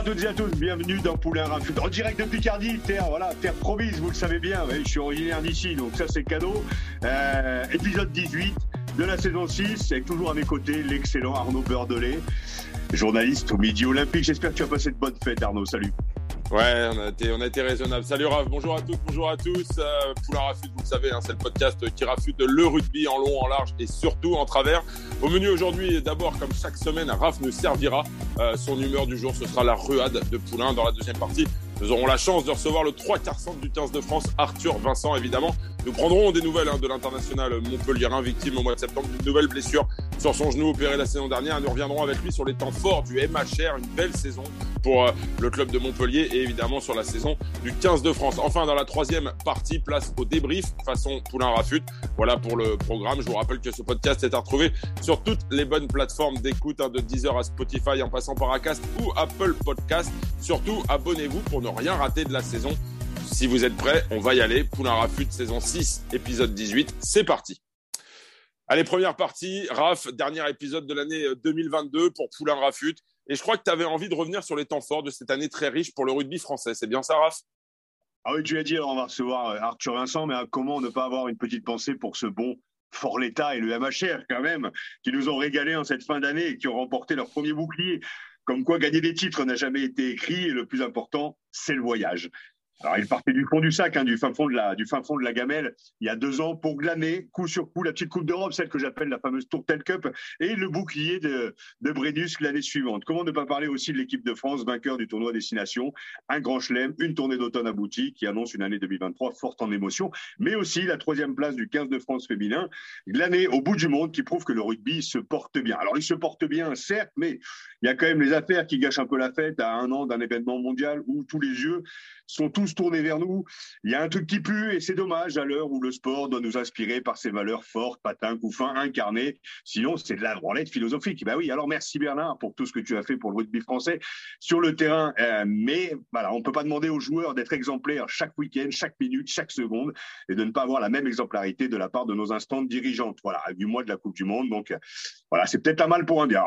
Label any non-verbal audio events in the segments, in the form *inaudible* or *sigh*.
à toutes et à tous, bienvenue dans Poulain Rafut. En direct de Picardie, terre, voilà, terre promise, vous le savez bien, je suis originaire d'ici, donc ça c'est cadeau. Euh, épisode 18 de la saison 6, avec toujours à mes côtés l'excellent Arnaud Beurdelet, journaliste au Midi Olympique. J'espère que tu as passé de bonnes fêtes Arnaud, salut. Ouais, on a été, on a été raisonnable. Salut Raph, bonjour à toutes, bonjour à tous. Euh, Poulain Rafut, vous le savez, hein, c'est le podcast qui rafute le rugby en long, en large et surtout en travers. Au menu aujourd'hui, d'abord, comme chaque semaine, Raph nous servira euh, son humeur du jour. Ce sera la ruade de Poulain dans la deuxième partie. Nous aurons la chance de recevoir le 3 quarts centre du 15 de France, Arthur Vincent, évidemment. Nous prendrons des nouvelles hein, de l'international montpelliérain, victime au mois de septembre d'une nouvelle blessure sur son genou opéré la saison dernière. Nous reviendrons avec lui sur les temps forts du MHR, une belle saison pour euh, le club de Montpellier et évidemment sur la saison du 15 de France. Enfin, dans la troisième partie, place au débrief façon Poulain Rafut. Voilà pour le programme. Je vous rappelle que ce podcast est à retrouver sur toutes les bonnes plateformes d'écoute, hein, de Deezer à Spotify en passant par Acast ou Apple Podcast. Surtout, abonnez-vous pour ne rien rater de la saison. Si vous êtes prêts, on va y aller. Poulain Rafut, saison 6, épisode 18. C'est parti. Allez, première partie. Raph, dernier épisode de l'année 2022 pour Poulain Rafut. Et je crois que tu avais envie de revenir sur les temps forts de cette année très riche pour le rugby français. C'est bien ça, Raph? Ah oui, tu l'as dit, on va recevoir Arthur Vincent, mais comment ne pas avoir une petite pensée pour ce bon Fort l'État et le MHR quand même, qui nous ont régalé en cette fin d'année et qui ont remporté leur premier bouclier. Comme quoi, gagner des titres n'a jamais été écrit et le plus important, c'est le voyage. Alors, il partait du fond du sac, hein, du, fin fond de la, du fin fond de la gamelle, il y a deux ans, pour glaner, coup sur coup, la petite Coupe d'Europe, celle que j'appelle la fameuse Tourtel Cup, et le bouclier de, de l'année suivante. Comment ne pas parler aussi de l'équipe de France, vainqueur du tournoi Destination, un grand chelem, une tournée d'automne aboutie, qui annonce une année 2023 forte en émotion, mais aussi la troisième place du 15 de France féminin, glané au bout du monde, qui prouve que le rugby se porte bien. Alors, il se porte bien, certes, mais il y a quand même les affaires qui gâchent un peu la fête à un an d'un événement mondial où tous les yeux sont tous tournés vers nous. Il y a un truc qui pue et c'est dommage à l'heure où le sport doit nous inspirer par ses valeurs fortes, patins, coups fins, incarnées. Sinon, c'est de la branlette philosophique. Ben oui, alors merci Bernard pour tout ce que tu as fait pour le rugby français sur le terrain. Euh, mais voilà, on peut pas demander aux joueurs d'être exemplaires chaque week-end, chaque minute, chaque seconde et de ne pas avoir la même exemplarité de la part de nos instances dirigeantes. Voilà, du mois de la Coupe du Monde. Donc voilà, c'est peut-être un mal pour un bien.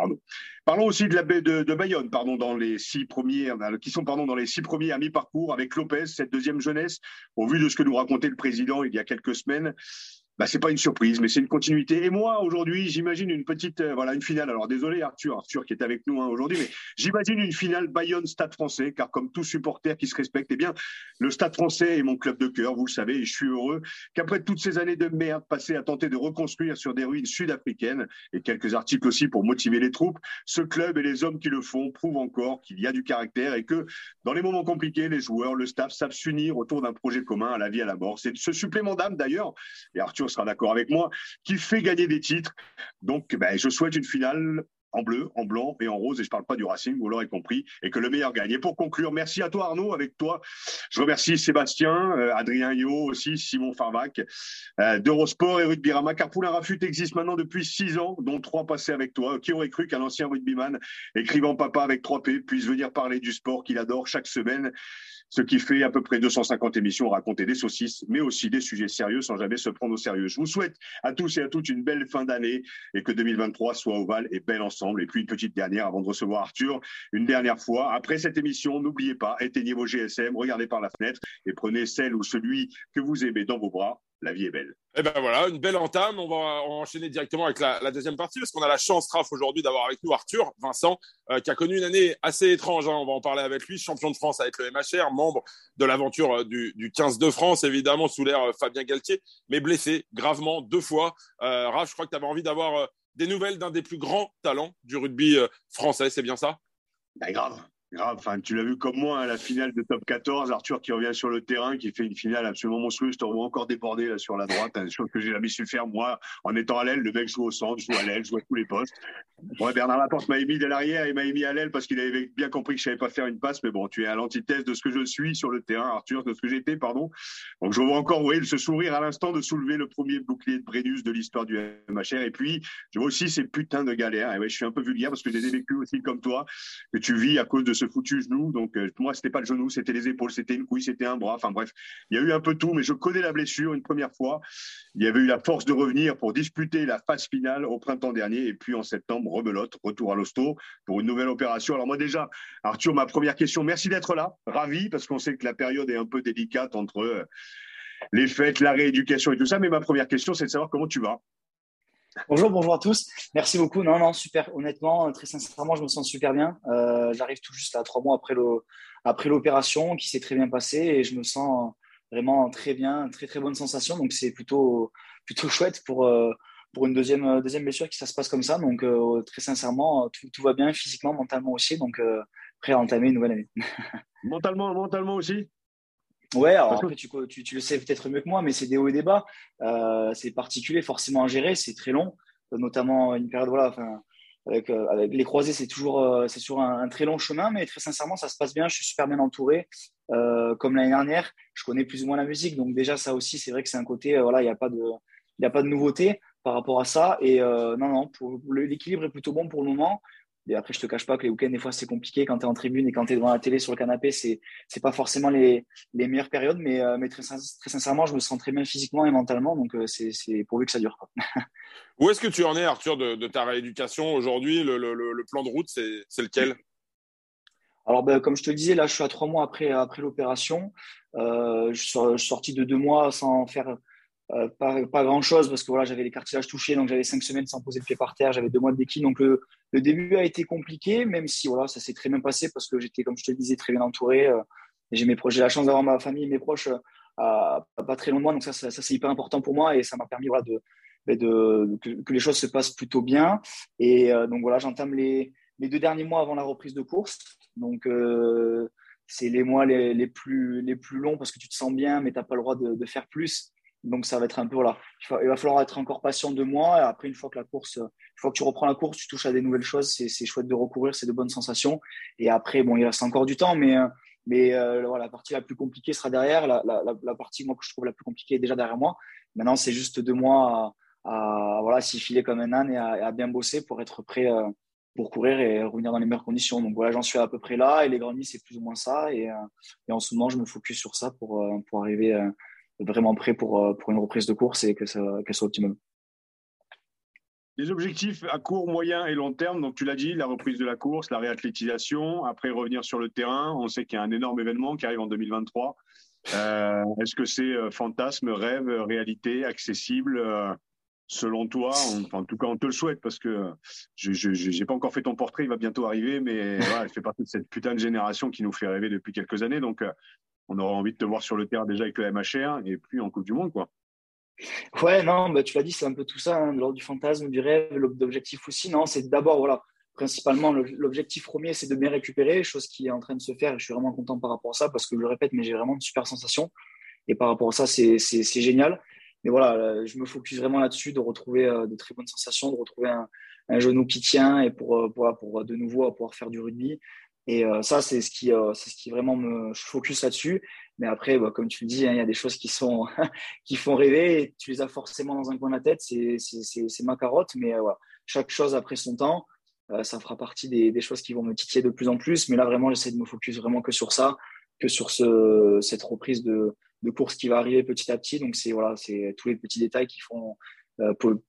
Parlons aussi de la baie de, Bayonne, pardon, dans les six premiers, qui sont pardon dans les six premiers à mi-parcours avec Lopez, cette deuxième jeunesse. Au vu de ce que nous racontait le président il y a quelques semaines, bah, c'est pas une surprise, mais c'est une continuité. Et moi, aujourd'hui, j'imagine une petite, euh, voilà, une finale. Alors, désolé, Arthur, Arthur qui est avec nous hein, aujourd'hui, mais j'imagine une finale Bayonne-Stade français, car comme tout supporter qui se respecte, eh bien, le Stade français est mon club de cœur, vous le savez, et je suis heureux qu'après toutes ces années de merde passées à tenter de reconstruire sur des ruines sud-africaines, et quelques articles aussi pour motiver les troupes, ce club et les hommes qui le font prouvent encore qu'il y a du caractère et que, dans les moments compliqués, les joueurs, le staff savent s'unir autour d'un projet commun à la vie à la mort. C'est ce supplément d'âme, d'ailleurs, et Arthur sera d'accord avec moi, qui fait gagner des titres. Donc, ben, je souhaite une finale en bleu, en blanc et en rose, et je parle pas du Racing, vous l'aurez compris, et que le meilleur gagne. Et pour conclure, merci à toi Arnaud, avec toi, je remercie Sébastien, euh, Adrien Yo aussi, Simon Farvac, euh, d'Eurosport et car Poulain Rafut existe maintenant depuis six ans, dont trois passés avec toi. Qui aurait cru qu'un ancien rugbyman, écrivant papa avec 3 P, puisse venir parler du sport qu'il adore chaque semaine ce qui fait à peu près 250 émissions, raconter des saucisses, mais aussi des sujets sérieux sans jamais se prendre au sérieux. Je vous souhaite à tous et à toutes une belle fin d'année et que 2023 soit ovale et belle ensemble. Et puis une petite dernière avant de recevoir Arthur, une dernière fois. Après cette émission, n'oubliez pas, éteignez vos GSM, regardez par la fenêtre et prenez celle ou celui que vous aimez dans vos bras la vie est belle. Et ben voilà, une belle entame. On va enchaîner directement avec la, la deuxième partie parce qu'on a la chance, Raph, aujourd'hui d'avoir avec nous Arthur Vincent, euh, qui a connu une année assez étrange. Hein. On va en parler avec lui, champion de France avec le MHR, membre de l'aventure euh, du, du 15 de France, évidemment, sous l'ère euh, Fabien Galtier, mais blessé gravement deux fois. Euh, Raph, je crois que tu avais envie d'avoir des nouvelles d'un des plus grands talents du rugby français, c'est bien ça? Ben, Grave Grave, enfin, tu l'as vu comme moi, hein, la finale de top 14, Arthur qui revient sur le terrain, qui fait une finale absolument monstrueuse, te revois encore débordé là sur la droite, hein, chose que j'ai jamais su faire moi, en étant à l'aile, le mec joue au centre, joue à l'aile, joue à tous les postes. Ouais, Bernard Laporte m'a émis de l'arrière et m'a émis à l'aile parce qu'il avait bien compris que je savais pas faire une passe, mais bon, tu es à l'antithèse de ce que je suis sur le terrain, Arthur, de ce que j'étais, pardon. Donc je vois encore, oui, ce sourire à l'instant de soulever le premier bouclier de Brennus de l'histoire du MHR, et puis je vois aussi ces putains de galères, et ouais, je suis un peu vulgaire parce que j'ai vécu aussi comme toi, que tu vis à cause de ce foutu genou, donc, euh, moi, c'était pas le genou, c'était les épaules, c'était une couille, c'était un bras. Enfin, bref, il y a eu un peu tout, mais je connais la blessure une première fois. Il y avait eu la force de revenir pour disputer la phase finale au printemps dernier. Et puis, en septembre, rebelote, retour à l'hosto pour une nouvelle opération. Alors, moi, déjà, Arthur, ma première question, merci d'être là. Ravi, parce qu'on sait que la période est un peu délicate entre euh, les fêtes, la rééducation et tout ça. Mais ma première question, c'est de savoir comment tu vas. Bonjour, bonjour à tous. Merci beaucoup. Non, non, super. Honnêtement, très sincèrement, je me sens super bien. Euh, J'arrive tout juste à trois mois après l'opération qui s'est très bien passée et je me sens vraiment très bien, très très bonne sensation. Donc c'est plutôt plutôt chouette pour euh, pour une deuxième deuxième blessure qui ça se passe comme ça. Donc euh, très sincèrement, tout, tout, va bien physiquement, mentalement aussi. Donc euh, prêt à entamer une nouvelle année. *laughs* mentalement, mentalement aussi? Ouais, alors après, tu, tu, le sais peut-être mieux que moi, mais c'est des hauts et des bas. Euh, c'est particulier forcément à gérer, c'est très long, notamment une période, voilà, enfin, avec, euh, avec les croisés, c'est toujours euh, c'est sur un, très long chemin, mais très sincèrement, ça se passe bien. Je suis super bien entouré. comme l'année dernière, je connais plus ou moins la musique, donc déjà ça aussi, c'est vrai que c'est un côté, voilà, il n'y a pas de il a pas de nouveauté par rapport à ça. Et non, non, l'équilibre est plutôt bon pour le moment. Et après, je te cache pas que les week-ends, des fois, c'est compliqué quand tu es en tribune et quand tu es devant la télé sur le canapé. C'est n'est pas forcément les, les, meilleures périodes, mais, euh, mais très, très, sincèrement, je me sens très bien physiquement et mentalement. Donc, euh, c'est pourvu que ça dure. *laughs* Où est-ce que tu en es, Arthur, de, de ta rééducation aujourd'hui? Le, le, le, plan de route, c'est lequel? Alors, ben, comme je te disais, là, je suis à trois mois après, après l'opération. Euh, je, je, suis sorti de deux mois sans faire euh, pas, grand chose parce que voilà, j'avais les cartilages touchés, donc j'avais cinq semaines sans poser le pied par terre, j'avais deux mois de béquille. Donc le, début a été compliqué, même si voilà, ça s'est très bien passé parce que j'étais, comme je te le disais, très bien entouré. Euh, j'ai la chance d'avoir ma famille et mes proches euh, à, pas très loin de moi, donc ça, c'est hyper important pour moi et ça m'a permis voilà, de, ben, de, que, les choses se passent plutôt bien. Et donc voilà, j'entame les, les, deux derniers mois avant la reprise de course. Donc c'est les mois les, les, plus, les plus longs parce que tu te sens bien, mais tu n'as pas le droit de faire plus. Donc ça va être un peu voilà, il va falloir être encore patient de moi. Et après une fois que la course, une fois que tu reprends la course, tu touches à des nouvelles choses. C'est chouette de recouvrir, c'est de bonnes sensations. Et après bon, il reste encore du temps, mais mais euh, voilà, la partie la plus compliquée sera derrière. La, partie moi que je trouve la plus compliquée est déjà derrière moi. Maintenant c'est juste deux mois à, voilà s'y filer comme un âne et à, bien bosser pour être prêt euh, pour courir et revenir dans les meilleures conditions. Donc voilà, j'en suis à peu près là. Et les grands c'est plus ou moins ça. Et, euh, et en ce moment, je me focus sur ça pour pour arriver vraiment prêt pour, euh, pour une reprise de course et que ça, qu'elle soit optimum. Les objectifs à court, moyen et long terme, donc tu l'as dit, la reprise de la course, la réathlétisation, après revenir sur le terrain. On sait qu'il y a un énorme événement qui arrive en 2023. Euh, est-ce que c'est euh, fantasme, rêve, réalité, accessible Selon toi, en tout cas, on te le souhaite parce que je n'ai pas encore fait ton portrait, il va bientôt arriver, mais voilà, fait partie de cette putain de génération qui nous fait rêver depuis quelques années. Donc, on aura envie de te voir sur le terrain déjà avec le MHR et puis en Coupe du Monde, quoi. Ouais, non, bah, tu l'as dit, c'est un peu tout ça, hein, lors du fantasme, du rêve, l'objectif aussi. Non, c'est d'abord, voilà, principalement, l'objectif premier, c'est de bien récupérer, chose qui est en train de se faire et je suis vraiment content par rapport à ça parce que je le répète, mais j'ai vraiment de super sensations. Et par rapport à ça, c'est génial. Mais voilà, je me focus vraiment là-dessus, de retrouver euh, de très bonnes sensations, de retrouver un, genou qui tient et pour, euh, pour, pour, de nouveau pouvoir faire du rugby. Et euh, ça, c'est ce qui, euh, ce qui vraiment me, focus là-dessus. Mais après, bah, comme tu le dis, hein, il y a des choses qui sont, *laughs* qui font rêver. Et tu les as forcément dans un coin de la tête. C'est, c'est, c'est, ma carotte. Mais euh, voilà, chaque chose après son temps, ça fera partie des, des, choses qui vont me titiller de plus en plus. Mais là, vraiment, j'essaie de me focus vraiment que sur ça, que sur ce, cette reprise de, de course qui va arriver petit à petit. Donc c'est voilà, c'est tous les petits détails qui font,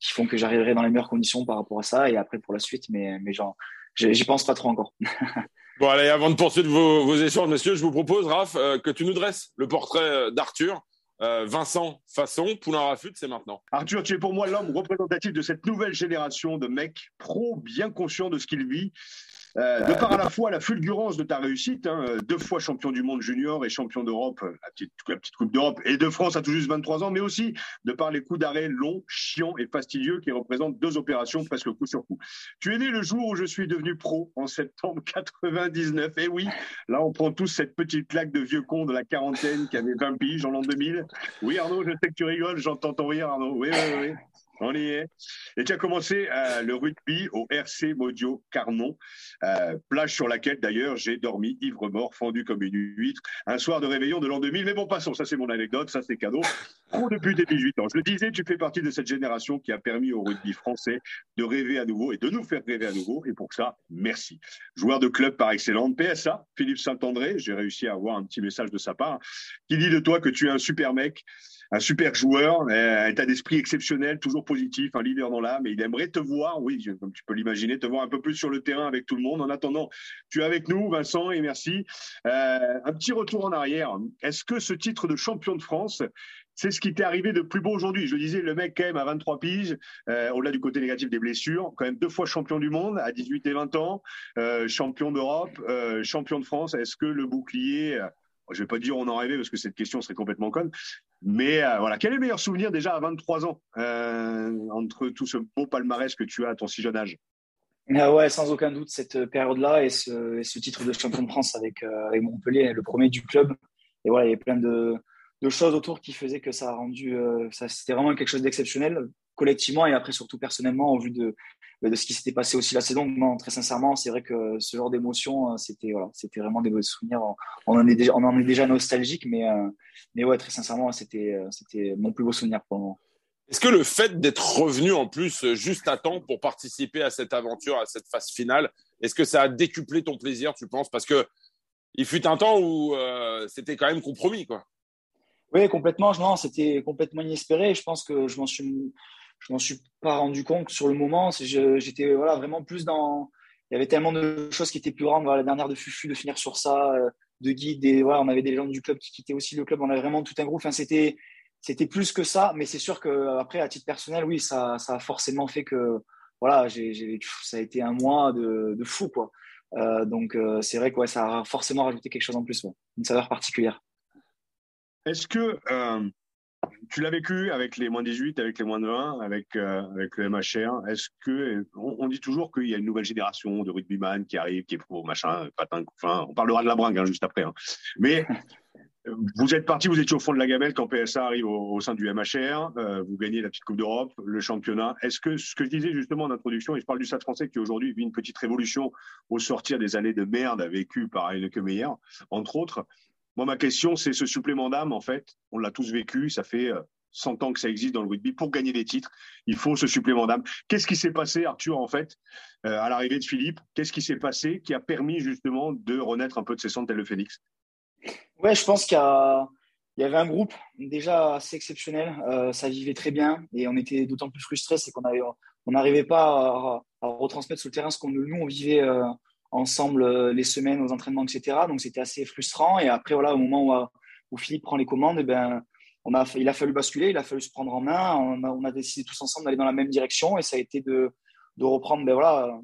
qui font que j'arriverai dans les meilleures conditions par rapport à ça. Et après pour la suite, mais, mais genre, j'y pense pas trop encore. *laughs* Bon, allez, avant de poursuivre vos, échanges, messieurs, je vous propose, Raph, euh, que tu nous dresses le portrait euh, d'Arthur. Euh, Vincent Fasson, Poulain Rafut, c'est maintenant. Arthur, tu es pour moi l'homme représentatif de cette nouvelle génération de mecs pro bien conscients de ce qu'ils vivent Euh, de par à la fois la fulgurance de ta réussite, hein, deux fois champion du monde junior et champion d'Europe, la petite, la petite Coupe d'Europe, et de France à tout juste 23 ans, mais aussi de par les coups d'arrêt longs, chiants et fastidieux qui représentent deux opérations presque coup sur coup. Tu es né le jour où je suis devenu pro, en septembre 99. Et oui, là, on prend tous cette petite claque de vieux con de la quarantaine qui avait 20 piges en l'an 2000. Oui, Arnaud, je sais que tu rigoles, j'entends ton rire, Arnaud. Oui, oui, oui. On y est. Et tu as commencé euh, le rugby au RC Modio Carnon, euh, plage sur laquelle d'ailleurs j'ai dormi ivre-mort, fendu comme une huître, un soir de réveillon de l'an 2000. Mais bon, passons, ça c'est mon anecdote, ça c'est cadeau. Depuis tes 18 ans. Je le disais, tu fais partie de cette génération qui a permis au rugby français de rêver à nouveau et de nous faire rêver à nouveau. Et pour ça, merci. Joueur de club par excellence, PSA, Philippe Saint-André, j'ai réussi à avoir un petit message de sa part, qui dit de toi que tu es un super mec, un super joueur, un état d'esprit exceptionnel, toujours positif, un leader dans l'âme. Et il aimerait te voir, oui, comme tu peux l'imaginer, te voir un peu plus sur le terrain avec tout le monde. En attendant, tu es avec nous, Vincent, et merci. Euh, un petit retour en arrière. Est-ce que ce titre de champion de France, c'est ce qui t'est arrivé de plus beau aujourd'hui? Je disais, le mec, quand même, à 23 piges, euh, au-delà du côté négatif des blessures, quand même deux fois champion du monde à 18 et 20 ans, euh, champion d'Europe, champion de France. Est-ce que le bouclier, je vais pas dire on en rêvait parce que cette question serait complètement conne. Mais euh, voilà, quel est le meilleur souvenir déjà à 23 ans euh, entre tout ce beau palmarès que tu as à ton si jeune âge? Ah ouais, sans aucun doute, cette période-là et ce, titre de champion de France avec, euh, avec, Montpellier, le premier du club. Et voilà, il y a plein de, de choses autour qui faisaient que ça a rendu, c'était vraiment quelque chose d'exceptionnel collectivement et après surtout personnellement au vu de, de ce qui s'était passé aussi la saison. Non, très sincèrement, c'est vrai que ce genre d'émotion, euh, c'était voilà, c'était vraiment des beaux souvenirs. On en est déjà, on en est déjà nostalgique, mais euh, mais ouais, très sincèrement, c'était euh, c'était mon plus beau souvenir pour le moment. Est-ce que le fait d'être revenu en plus juste à temps pour participer à cette aventure, à cette phase finale, est-ce que ça a décuplé ton plaisir, tu penses? Parce que il fut un temps où c'était quand même compromis, quoi. Oui, complètement. Non, c'était complètement inespéré. Je pense que je m'en suis je m'en suis pas rendu compte sur le moment. J'étais voilà, vraiment plus dans. Il y avait tellement de choses qui étaient plus grandes. Voilà, la dernière de Fufu, de finir sur ça, euh, de guide. Voilà, on avait des gens du club qui quittaient aussi le club. On avait vraiment tout un groupe. Enfin, c'était, plus que ça. Mais c'est sûr qu'après, à titre personnel, oui, ça, ça a forcément fait que voilà, ça a été un mois de, de fou. Quoi. Euh, donc, euh, c'est vrai que ça a forcément rajouté quelque chose en plus, une saveur particulière. Est-ce que tu l'as vécu avec les moins 18, avec les moins de 20, avec, euh, avec le MHR. Est-ce que on, dit toujours qu'il y a une nouvelle génération de rugbyman qui arrive, qui est pro, machin, patin, on parlera de la bringue hein, juste après. Hein. Mais vous êtes parti, vous étiez au fond de la gamelle quand PSA arrive au, sein du MHR. Euh, vous gagnez la petite Coupe d'Europe, le championnat. Est-ce que ce que je disais justement en introduction, et je parle du Stade français qui aujourd'hui vit une petite révolution au sortir des années de merde vécues par que Meyer, entre autres, moi, ma question, c'est ce supplément d'âme, en fait. On l'a tous vécu. Ça fait 100 euh, ans que ça existe dans le rugby. Pour gagner des titres, il faut ce supplément d'âme. Qu'est-ce qui s'est passé, Arthur, en fait, euh, à l'arrivée de Philippe? Qu'est-ce qui s'est passé qui a permis justement de renaître un peu de ses cendres tel le phénix Ouais, je pense qu'il y, avait un groupe déjà assez exceptionnel. Euh, ça vivait très bien et on était d'autant plus frustrés, c'est qu'on n'arrivait pas à, retransmettre sur le terrain ce qu'on nous on vivait ensemble euh, les semaines aux entraînements, etc. Donc c'était assez frustrant. Et après, au moment où, Philippe prend les commandes, eh ben, il a fallu basculer, il a fallu se prendre en main. On a, décidé tous ensemble d'aller dans la même direction et ça a été de, reprendre ben, voilà,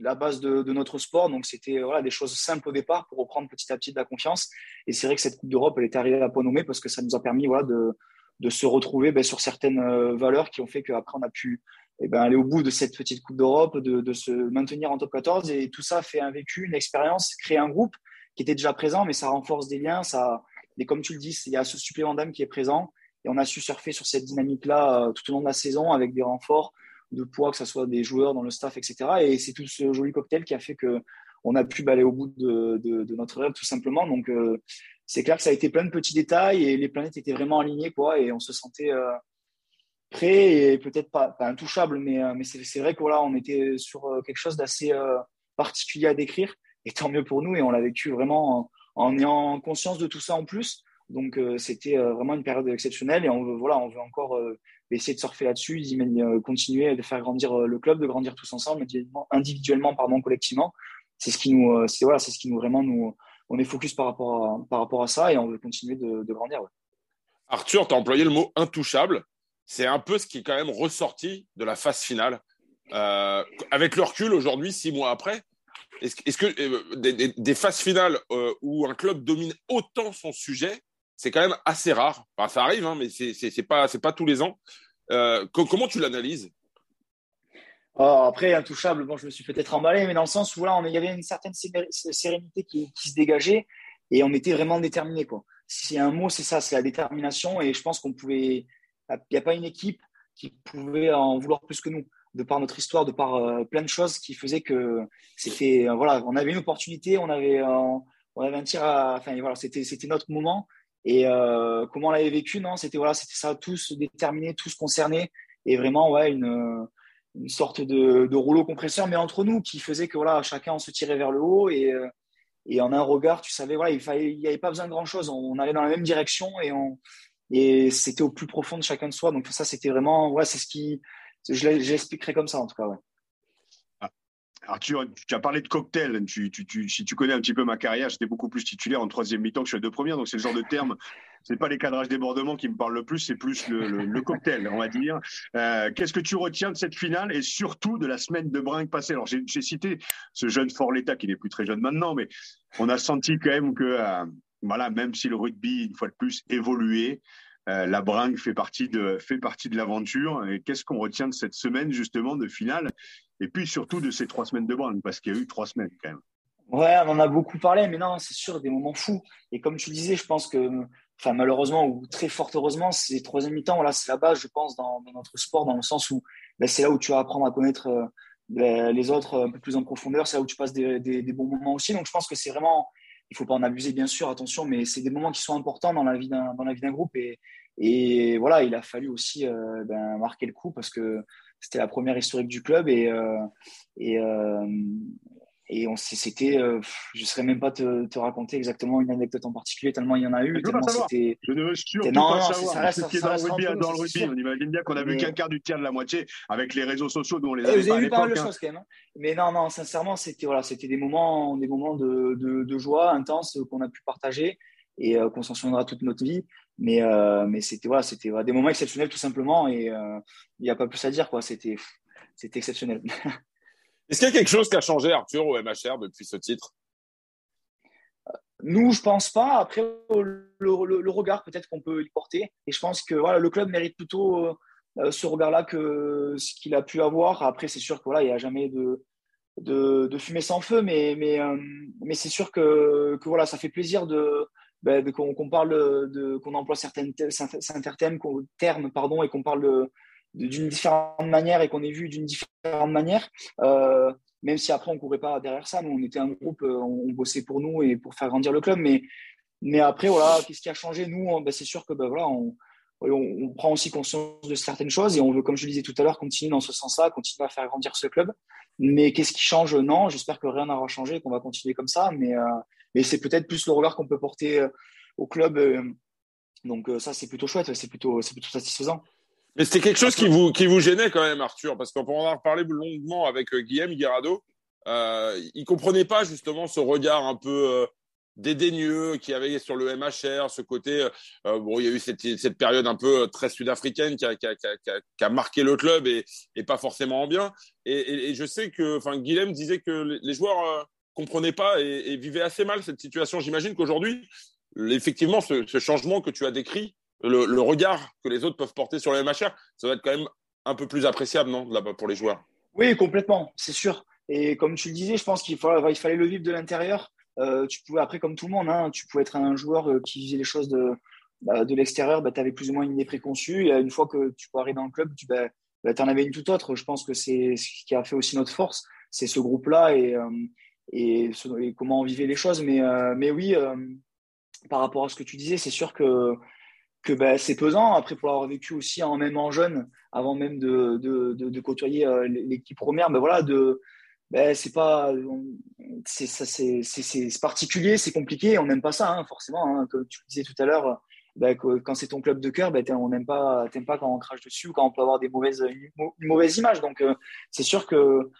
la base de, notre sport. Donc c'était voilà, des choses simples au départ pour reprendre petit à petit de la confiance. Et c'est vrai que cette Coupe d'Europe, elle est arrivée à point nommé parce que ça nous a permis de, se retrouver ben, sur certaines euh, valeurs qui ont fait qu'après on a pu eh ben, aller au bout de cette petite Coupe d'Europe, de, de, se maintenir en top 14. Et tout ça fait un vécu, une expérience, créer un groupe qui était déjà présent, mais ça renforce des liens. Ça, et comme tu le dis, il y a ce supplément d'âme qui est présent. Et on a su surfer sur cette dynamique-là euh, tout au long de la saison avec des renforts de poids, que ce soit des joueurs dans le staff, etc. Et c'est tout ce joli cocktail qui a fait que on a pu aller au bout de, de, de notre rêve tout simplement. Donc euh, c'est clair que ça a été plein de petits détails et les planètes étaient vraiment alignées quoi et on se sentait euh, prêt et peut-être pas, intouchable, mais, euh, mais c'est vrai que voilà, était sur euh, quelque chose d'assez euh, particulier à décrire. Et tant mieux pour nous, et on l'a vécu vraiment en, ayant conscience de tout ça en plus. Donc c'était vraiment une période exceptionnelle et on veut, voilà, on veut encore essayer de surfer là-dessus, continuer de faire grandir le club, de grandir tous ensemble, individuellement, pardon, collectivement. C'est ce qui nous, c'est voilà, c'est ce qui nous vraiment nous, on est focus par rapport à, par rapport à ça et on veut continuer de, grandir. Arthur, tu as employé le mot intouchable c'est un peu ce qui est quand même ressorti de la phase finale. Euh, avec le recul aujourd'hui, six mois après, est-ce que euh, des, phases finales euh, où un club domine autant son sujet, c'est quand même assez rare. Ça arrive, hein, mais c'est pas pas tous les ans. Comment tu l'analyses? Oh, Après, intouchable. Bon, je me suis peut-être emballé, mais dans le sens où là, il y avait une certaine sérénité qui, qui, se dégageait et on était vraiment déterminé. Quoi. Si un mot, c'est ça, c'est la détermination. Et je pense qu'on pouvait. Il n'y a pas une équipe qui pouvait en vouloir plus que nous de par notre histoire, de par euh, plein de choses qui faisaient que c'était euh, voilà, on avait une opportunité, on avait euh, on avait un tir à, enfin voilà, c'était notre moment. Et comment on l'avait vécu non, c'était voilà, ça tous déterminés, tous concernés et vraiment ouais une une sorte de, rouleau compresseur mais entre nous qui faisait que voilà, chacun on se tirait vers le haut et et en un regard, tu savais voilà, il fallait il n'y avait pas besoin de grand-chose, on, allait dans la même direction et on et c'était au plus profond de chacun de soi. Donc ça c'était vraiment ouais, c'est ce qui je l'expliquerai comme ça, en tout cas. Ouais. Ah, Arthur, tu as parlé de cocktail. Si tu connais un petit peu ma carrière, j'étais beaucoup plus titulaire en troisième mi-temps que suis à deux premières. Donc, c'est le genre de terme. C'est pas les cadrages débordements qui me parlent le plus, c'est plus le, cocktail, on va dire. Euh, qu'est-ce que tu retiens de cette finale et surtout de la semaine de brinque passée Alors, j'ai cité ce jeune Fort L'État qui n'est plus très jeune maintenant, mais on a senti quand même que, euh, voilà, même si le rugby, une fois de plus, évoluait, euh, la bringue fait partie de fait partie de l'aventure. Qu'est-ce qu'on retient de cette semaine justement de finale? Et puis surtout de ces trois semaines de bringue, parce qu'il y a eu trois semaines quand même. Ouais, on en a beaucoup parlé, mais non, c'est sûr, des moments fous. Et comme tu disais, je pense que, enfin, malheureusement ou très fort heureusement, ces troisième mi-temps, voilà, c'est la base, je pense, dans, notre sport, dans le sens où ben, c'est là où tu vas apprendre à connaître euh, ben, les autres un peu plus en profondeur, c'est là où tu passes des, bons moments aussi. Donc, je pense que c'est vraiment, il faut pas en abuser, bien sûr, attention, mais c'est des moments qui sont importants dans la vie d'un, dans la vie d'un groupe. Et, et voilà, il a fallu aussi euh, ben, marquer le coup parce que c'était la première historique du club et, euh, et, euh, et on c'était, je ne saurais même pas te, te, raconter exactement une anecdote en particulier, tellement il y en a eu. Je, tellement c'était... je ne veux surtout non, pas non, savoir. Ça reste, ce qui est dans le rugby, dans le rugby on imagine bien qu'on a vu qu'un quart du tiers de la moitié avec les réseaux sociaux dont on les avait Vous avez vu pas mal de hein. choses quand même. Hein. Mais non, non, sincèrement, c'était voilà, c'était des moments, des moments de, de, de joie intense qu'on a pu partager et qu'on s'en souviendra toute notre vie. Mais, euh, mais c'était voilà, c'était des moments exceptionnels tout simplement et euh, il n'y a pas plus à dire quoi. C'était c'était exceptionnel. *laughs* Est-ce qu'il y a quelque chose qui a changé Arthur au MHR depuis ce titre? Nous, je pense pas. Après, le, regard peut-être qu'on peut y porter. Et je pense que voilà, le club mérite plutôt euh, ce regard-là que ce qu'il a pu avoir. Après, c'est sûr que voilà, il n'y a jamais de, de, de, fumée sans feu, mais, mais c'est sûr que, voilà, ça fait plaisir de, ben, qu'on parle de qu'on emploie certaines certains termes, termes pardon et qu'on parle d'une différente manière et qu'on est vu d'une différente manière euh, même si après on courait pas derrière ça nous on était un groupe euh, on, bossait pour nous et pour faire grandir le club mais mais après voilà qu'est-ce qui a changé nous ben, c'est sûr que ben, voilà on, on, prend aussi conscience de certaines choses et on veut comme je le disais tout à l'heure continuer dans ce sens-là continuer à faire grandir ce club mais qu'est-ce qui change? Non j'espère que rien n'aura changé qu'on va continuer comme ça mais euh, mais c'est peut-être plus le regard qu'on peut porter euh, au club. Euh, donc ça, c'est plutôt chouette, c'est plutôt, c'est plutôt satisfaisant. Mais c'était quelque chose qui vous, qui vous gênait quand même, Arthur, parce qu'on en a reparlé longuement avec Guillaume Guirado. Euh, il comprenait pas justement ce regard un peu dédaigneux qu'il y avait sur le MHR, ce côté. bon, il y a eu cette, cette période un peu très sud-africaine qui a, qui, a, qui, a, qui a, marqué le club et, et pas forcément en bien. Et, et, je sais que, enfin, Guillaume disait que les joueurs comprenait pas et, vivait assez mal cette situation. J'imagine qu'aujourd'hui, effectivement, ce, changement que tu as décrit, le, regard que les autres peuvent porter sur le MHR, ça va être quand même un peu plus appréciable, non, là-bas pour les joueurs? Oui, complètement, c'est sûr. Et comme tu le disais, je pense qu'il fallait, le vivre de l'intérieur. Euh, tu pouvais, après, comme tout le monde, hein, tu pouvais être un joueur euh, qui faisait les choses de, bah, de l'extérieur, bah, tu avais plus ou moins une idée préconçue. Et une fois que tu arriver dans le club, tu bah, bah en avais une toute autre. Je pense que c'est ce qui a fait aussi notre force, c'est ce groupe-là. Et, euh, et, comment on vivait les choses. Mais, euh, mais oui, euh, par rapport à ce que tu disais, c'est sûr que, que ben, c'est pesant. Après, pour l'avoir vécu aussi en même en jeune, avant même de, de, de, côtoyer euh, l'équipe première, ben voilà, de, ben, c'est pas c'est particulier c'est compliqué on n'aime pas ça hein, forcément hein. comme tu disais tout à l'heure ben, quand c'est ton club de cœur on n'aime pas pas quand on crache dessus ou quand on peut avoir des mauvaises une mauvaise image donc c'est sûr que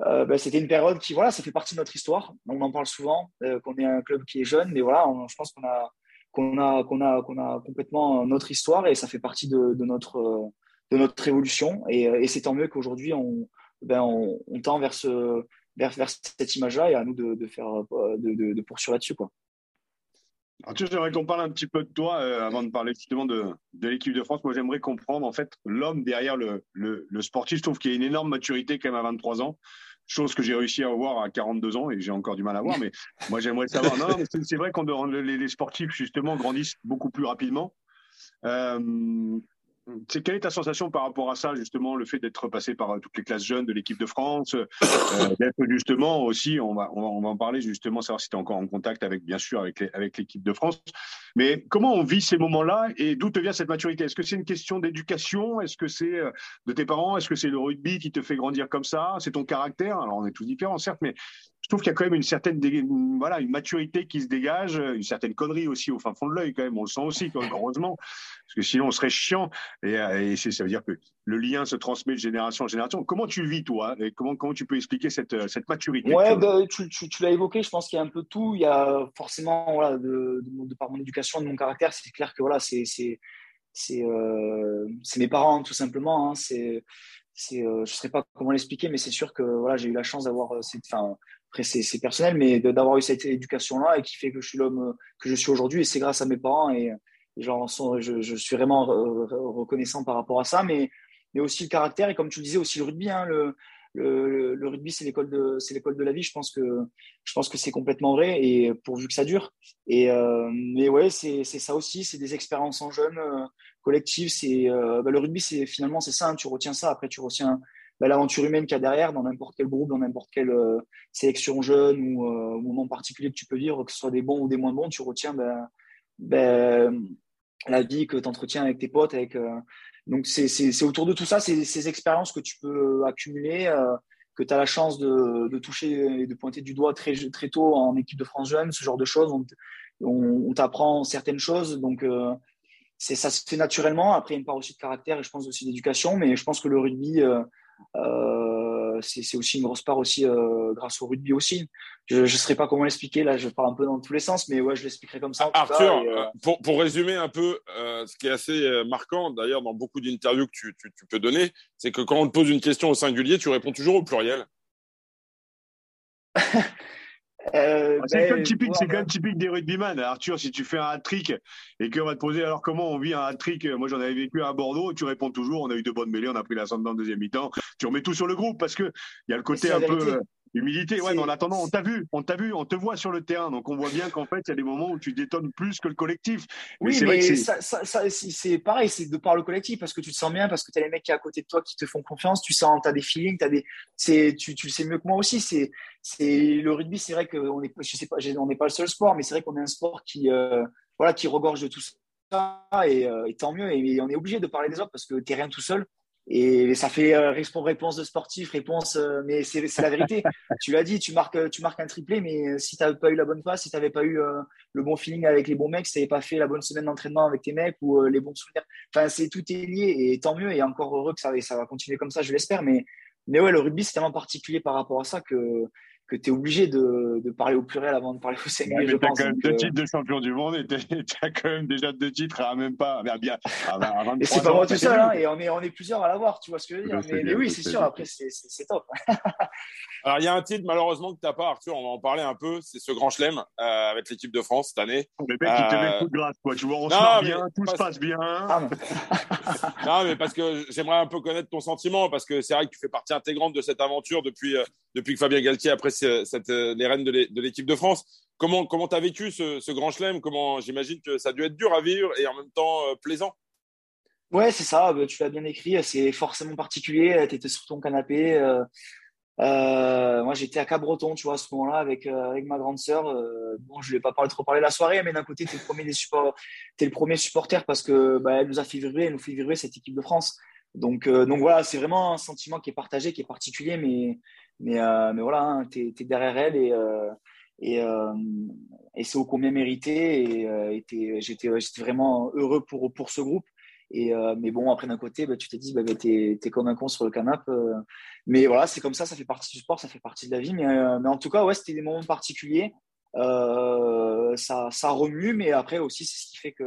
euh, bah, c'était une période qui, voilà, ça fait partie de notre histoire. On en parle souvent, euh, qu'on est un club qui est jeune, mais voilà, je pense qu'on a, qu'on a, qu'on a, qu'on a complètement notre histoire et ça fait partie de, notre, de notre évolution. Et, et c'est tant mieux qu'aujourd'hui, on, ben, on, on, tend vers ce, vers, vers cette image-là et à nous de, de faire, de, de, poursuivre là-dessus. Quoi. Arthur, j'aimerais qu'on parle un petit peu de toi avant de parler justement de, de l'équipe de France. Moi, j'aimerais comprendre en fait l'homme derrière le, le, le, sportif. Je trouve qu'il y a une énorme maturité quand même à 23 ans chose que j'ai réussi à avoir à 42 ans et j'ai encore du mal à voir. Mais *laughs* moi, j'aimerais savoir. Non, c'est vrai qu'on les, les sportifs justement grandissent beaucoup plus rapidement. Euh, quelle est ta sensation par rapport à ça, justement, le fait d'être passé par euh, toutes les classes jeunes de l'équipe de France, euh, *coughs* d'être justement aussi, on va, on va, en parler justement, savoir si tu es encore en contact avec, bien sûr, avec, avec l'équipe de France. Mais comment on vit ces moments-là et d'où te vient cette maturité? Est-ce que c'est une question d'éducation? Est-ce que c'est euh, de tes parents? Est-ce que c'est le rugby qui te fait grandir comme ça? C'est ton caractère? Alors, on est tous différents, certes, mais je trouve qu'il y a quand même une certaine voilà une maturité qui se dégage, une certaine connerie aussi au fin fond de l'œil quand même. On le sent aussi, heureusement, parce que sinon on serait chiant. Et, et ça veut dire que le lien se transmet de génération en génération. Comment tu le vis toi et comment comment tu peux expliquer cette cette maturité Ouais, bah, tu, tu, tu l'as évoqué. Je pense qu'il y a un peu tout. Il y a forcément voilà de, de, par mon éducation, de mon caractère, c'est clair que voilà c'est c'est c'est euh, mes parents tout simplement. Hein, c'est euh, je ne sais pas comment l'expliquer, mais c'est sûr que voilà j'ai eu la chance d'avoir euh, enfin après, c'est personnel, mais d'avoir eu cette éducation-là et qui fait que je suis l'homme que je suis aujourd'hui. Et c'est grâce à mes parents et, genre, je, suis vraiment reconnaissant par rapport à ça. Mais, mais aussi le caractère et comme tu le disais, aussi le rugby. Hein, le, le, le, rugby, c'est l'école de, c'est l'école de la vie. Je pense que, je pense que c'est complètement vrai et pourvu que ça dure. Et, euh, mais ouais, c'est, c'est ça aussi. C'est des expériences en jeunes, euh, collectives. C'est, euh, bah, le rugby, c'est finalement, c'est ça. Hein, tu retiens ça. Après, tu retiens bah, l'aventure humaine qu'il y a derrière dans n'importe quel groupe, dans n'importe quelle euh, sélection jeune ou euh, moment particulier que tu peux vivre, que ce soit des bons ou des moins bons, tu retiens bah, bah, la vie que tu entretiens avec tes potes. Avec, euh, donc, c'est autour de tout ça, ces expériences que tu peux accumuler, que tu as la chance de, de, toucher et de pointer du doigt très, très tôt en équipe de France Jeune, ce genre de choses. On, t'apprend certaines choses. Donc, ça se fait naturellement. Après, il y a une part aussi de caractère et je pense aussi d'éducation. Mais je pense que le rugby, euh, c'est aussi une grosse part aussi euh, grâce au rugby aussi. Je ne sais pas comment l'expliquer, là je pars un peu dans tous les sens, mais ouais, je l'expliquerai comme ça. Arthur, euh, pour, pour, résumer un peu, ce qui est assez marquant d'ailleurs dans beaucoup d'interviews que tu, tu, tu, peux donner, c'est que quand on te pose une question au singulier, tu réponds toujours au pluriel. *laughs* Euh, c'est ben, quand, même typique, c'est quand même typique des rugbyman. Arthur, si tu fais un hat-trick et qu'on va te poser alors comment on vit un hat-trick, moi j'en avais vécu à Bordeaux, tu réponds toujours, on a eu de bonnes mêlées, on a pris la dans le deuxième mi-temps, tu remets tout sur le groupe parce que il y a le côté un peu Humilité, ouais, mais en attendant, on t'a vu, on t'a vu, on te voit sur le terrain, donc on voit bien qu'en fait, il y a des moments où tu détonnes plus que le collectif. oui, mais c'est pareil, c'est de par le collectif, parce que tu te sens bien, parce que tu as les mecs qui sont à côté de toi qui te font confiance, tu sens, tu as des feelings, as des, tu, tu le sais mieux que moi aussi. C'est le rugby, c'est vrai qu'on est, je sais pas, on n'est pas le seul sport, mais c'est vrai qu'on est un sport qui, euh, voilà, qui regorge de tout ça, et, euh, et tant mieux, et, on est obligé de parler des autres parce que tu rien tout seul. Et ça fait euh, réponse de sportif, réponse, euh, mais c'est la vérité. *laughs* tu l'as dit, tu marques, tu marques un triplé, mais si tu n'avais pas eu la bonne passe, si tu n'avais pas eu euh, le bon feeling avec les bons mecs, si tu n'avais pas fait la bonne semaine d'entraînement avec tes mecs ou les bons souvenirs, enfin, c'est tout est lié et tant mieux et encore heureux que ça, ça va continuer comme ça, je l'espère. Mais, mais ouais, le rugby, c'est tellement particulier par rapport à ça que que tu es obligé de, de, parler au pluriel avant de parler au singulier. Tu as quand même deux euh, titres de champion du monde et tu *laughs* as quand même déjà deux titres à même pas. À bien, à et c'est pas moi tout seul, hein, et on est, on est plusieurs à l'avoir, tu vois ce que je veux dire. Mais, oui, c'est sûr, après, c'est top. *laughs* Alors, il y a un titre, malheureusement, que tu n'as pas, Arthur, on va en parler un peu, c'est ce grand chelem euh, avec l'équipe de France cette année. Les mecs, ils te mettent coup de grâce, quoi. Tu vois, on se bien, tout se passe bien. Ah, *laughs* non. mais parce que j'aimerais un peu connaître ton sentiment, parce que c'est vrai que tu fais partie intégrante de cette aventure depuis, euh, depuis que Fabien Galtier a pris cette, euh, les rênes de l'équipe de France. Comment comment as vécu ce, grand chelem? Comment j'imagine que ça a dû être dur à vivre et en même temps plaisant. Ouais, c'est ça. Bah, tu l'as bien écrit. C'est forcément particulier. Tu étais sur ton canapé. Euh, moi, j'étais à Cabreton, tu vois, à ce moment-là, avec, euh, ma grande sœur. Euh, bon, je ne vais pas parler, trop parler la soirée, mais d'un côté, tu es le es le premier supporter parce que bah, elle nous a fait vibrer, elle nous fait vibrer cette équipe de France. Donc, donc voilà, c'est vraiment un sentiment qui est partagé, qui est particulier, mais, mais, mais voilà, hein, tu es, derrière elle et, et, et c'est au combien mérité. Et, j'étais vraiment heureux pour, pour ce groupe. Et, euh, mais bon, après d'un côté, bah, tu te dis, bah, bah, t'es es comme un con sur le canapé. Euh. mais voilà, c'est comme ça, ça fait partie du sport, ça fait partie de la vie. Mais, euh, mais en tout cas, ouais, c'était des moments particuliers. ça, ça remue, mais après aussi, c'est ce qui fait que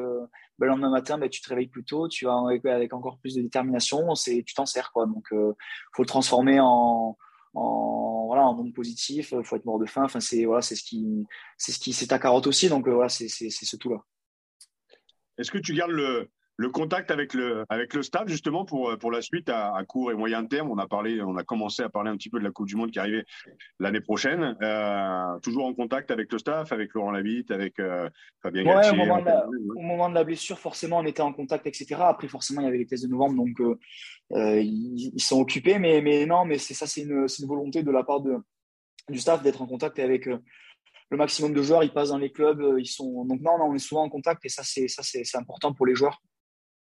le lendemain matin, tu te réveilles plus tôt, tu vas avec, encore plus de détermination, tu t'en sers. Quoi. Donc, il faut le transformer en, en voilà en nombre positif, il faut être mort de faim. Enfin, c'est voilà, c'est ce qui, c'est ce qui, c'est ta carotte aussi. Donc voilà, c'est ce tout là. Est-ce que tu gardes le, le contact avec le, avec le staff, justement, pour, pour la suite à, court et moyen terme. On a parlé, on a commencé à parler un petit peu de la Coupe du Monde qui arrivait l'année prochaine. Euh, toujours en contact avec le staff, avec Laurent Labitte, avec euh, Fabien ouais, au, moment au, moment de la, blessure, forcément, on était en contact, etc. Après, forcément, il y avait les tests de novembre, donc euh, ils, sont occupés. Mais, mais non, mais c'est ça, c'est une, une, volonté de la part de, du staff d'être en contact avec le maximum de joueurs, ils passent dans les clubs, ils sont donc non, non, on est souvent en contact et ça c'est ça c'est important pour les joueurs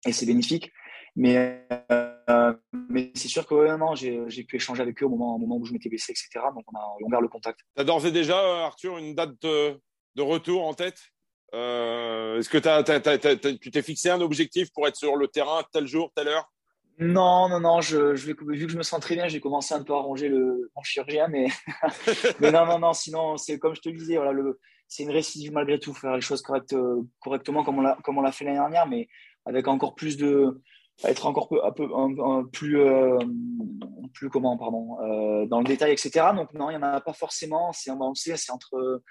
et c'est bénéfique. Mais, euh, mais c'est sûr que non, j'ai pu échanger avec eux au moment, au moment où je m'étais blessé, etc. Donc on a, on le contact. Tu as d'ores et déjà, euh, Arthur, une date de, de retour en tête? Euh, Est-ce que tu t'es fixé un objectif pour être sur le terrain tel jour, telle heure? Non, non, non, je, je vais, vu que je me sens très bien, j'ai commencé un peu à ranger le, mon chirurgien, mais, *laughs* mais non, non, non, sinon, c'est comme je te le disais, voilà, c'est une récidive malgré tout, faire les choses correct, correctement comme on l'a fait l'année dernière, mais avec encore plus de être encore un peu, plus euh, plus comment pardon euh, dans le détail etc donc non il y en a pas forcément. C'est on sait c'est entre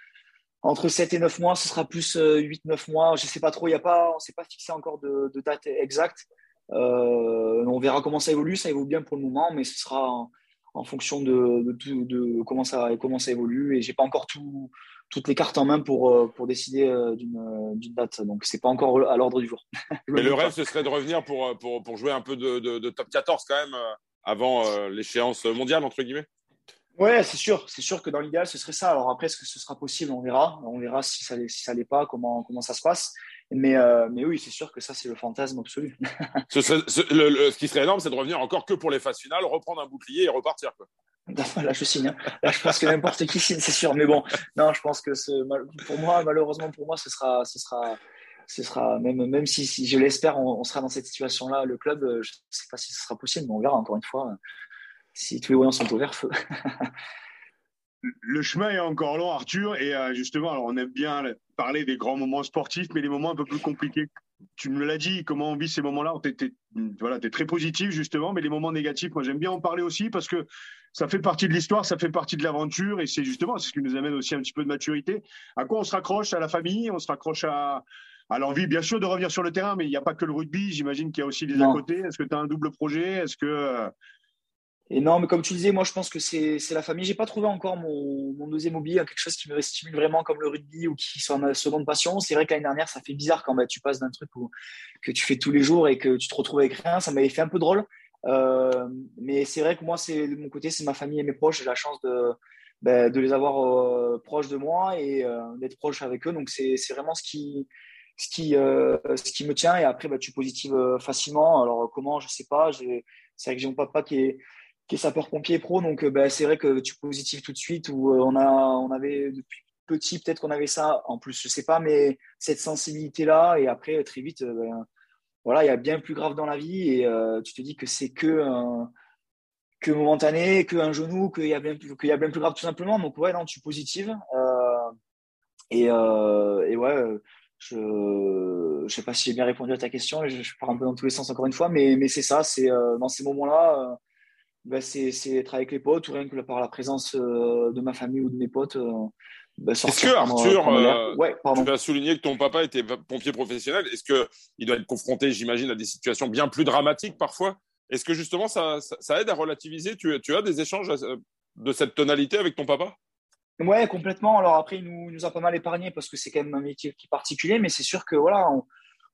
entre 7 et 9 mois. Ce sera plus 8 euh, 9 mois. Je sais pas trop. Il y a pas on s'est pas fixé encore de, date exacte. On verra comment ça évolue. Ça évolue bien pour le moment mais ce sera en, fonction de, de, de, comment ça comment ça évolue. Et j'ai pas encore tout toutes les cartes en main pour, euh, pour décider euh, euh, d'une date. Donc, c'est pas encore à l'ordre du jour. *laughs* Mais le rêve, ce serait de revenir pour, pour, pour jouer un peu de, de, top 14 quand même avant l'échéance mondiale, entre guillemets Ouais, c'est sûr. C'est sûr que dans l'idéal, ce serait ça. Alors après, est-ce que ce sera possible? On verra. On verra si ça si ça l'est pas, comment, comment ça se passe. Mais, mais oui, c'est sûr que ça, c'est le fantasme absolu. ce, ce, qui serait énorme, c'est de revenir encore que pour les phases finales, reprendre un bouclier et repartir. Quoi. Là, *laughs* je signe. Hein. Là, je pense que n'importe qui signe, c'est sûr. Mais bon, non, je pense que ce, pour moi, malheureusement pour moi, ce sera, ce sera, ce sera même, même si, si je l'espère, on, sera dans cette situation-là. Le club, euh, je ne sais pas si ce sera possible, mais on verra encore une fois si tous les voyants sont au vert feu. *laughs* le chemin est encore long, Arthur, et euh, justement, alors on aime bien parler des grands moments sportifs, mais les moments un peu plus compliqués. Tu me l'as dit, comment on vit ces moments-là? Tu es, voilà, es très positif, justement, mais les moments négatifs, moi j'aime bien en parler aussi parce que ça fait partie de l'histoire, ça fait partie de l'aventure, et c'est justement ce qui nous amène aussi un petit peu de maturité. À quoi on se raccroche? À la famille, on se raccroche à, à l'envie, bien sûr, de revenir sur le terrain, mais il n'y a pas que le rugby, j'imagine qu'il y a aussi des à côté. Est-ce que tu as un double projet? Est-ce que euh, et non, mais comme tu disais, moi je pense que c'est la famille. J'ai pas trouvé encore mon, mon, deuxième hobby, hein, quelque chose qui me stimule vraiment comme le rugby ou qui soit ma seconde passion. C'est vrai que l'année dernière, ça fait bizarre quand bah, tu passes d'un truc que tu fais tous les jours et que tu te retrouves avec rien. Ça m'avait fait un peu drôle. Euh, mais c'est vrai que moi, c'est de mon côté, c'est ma famille et mes proches. J'ai la chance de, bah, de les avoir euh, proches de moi et euh, d'être proche avec eux. Donc c'est vraiment ce qui, ce qui, ce qui me tient. Et après, bah, tu positives facilement. Alors comment, je sais pas. C'est vrai que j'ai mon papa qui est qui est sapeur-pompier pro. Donc, euh, bah, c'est vrai que tu positives tout de suite. Ou euh, on, on avait depuis petit, peut-être qu'on avait ça. En plus, je sais pas, mais cette sensibilité-là. Et après, très vite, euh, ben, voilà, il y a bien plus grave dans la vie. Et tu te dis que c'est que que momentané, qu'un genou, qu'il y, a bien, qu'il y a bien plus grave tout simplement. Donc, ouais, non, tu positives. et, et ouais, je ne sais pas si j'ai bien répondu à ta question. Je, je, pars un peu dans tous les sens encore une fois, mais, mais c'est ça. C'est dans ces moments-là bah, c'est être avec les potes ou rien que par la présence euh, de ma famille ou de mes potes. Bah, Est-ce que Arthur, euh, ouais, tu vas souligner que ton papa était pompier professionnel. Est-ce qu'il doit être confronté, j'imagine, à des situations bien plus dramatiques parfois? Est-ce que justement ça, ça, aide à relativiser? Tu, tu, as des échanges de cette tonalité avec ton papa? Ouais, complètement. Alors après, il nous, nous, a pas mal épargné parce que c'est quand même un métier qui particulier, mais c'est sûr que voilà,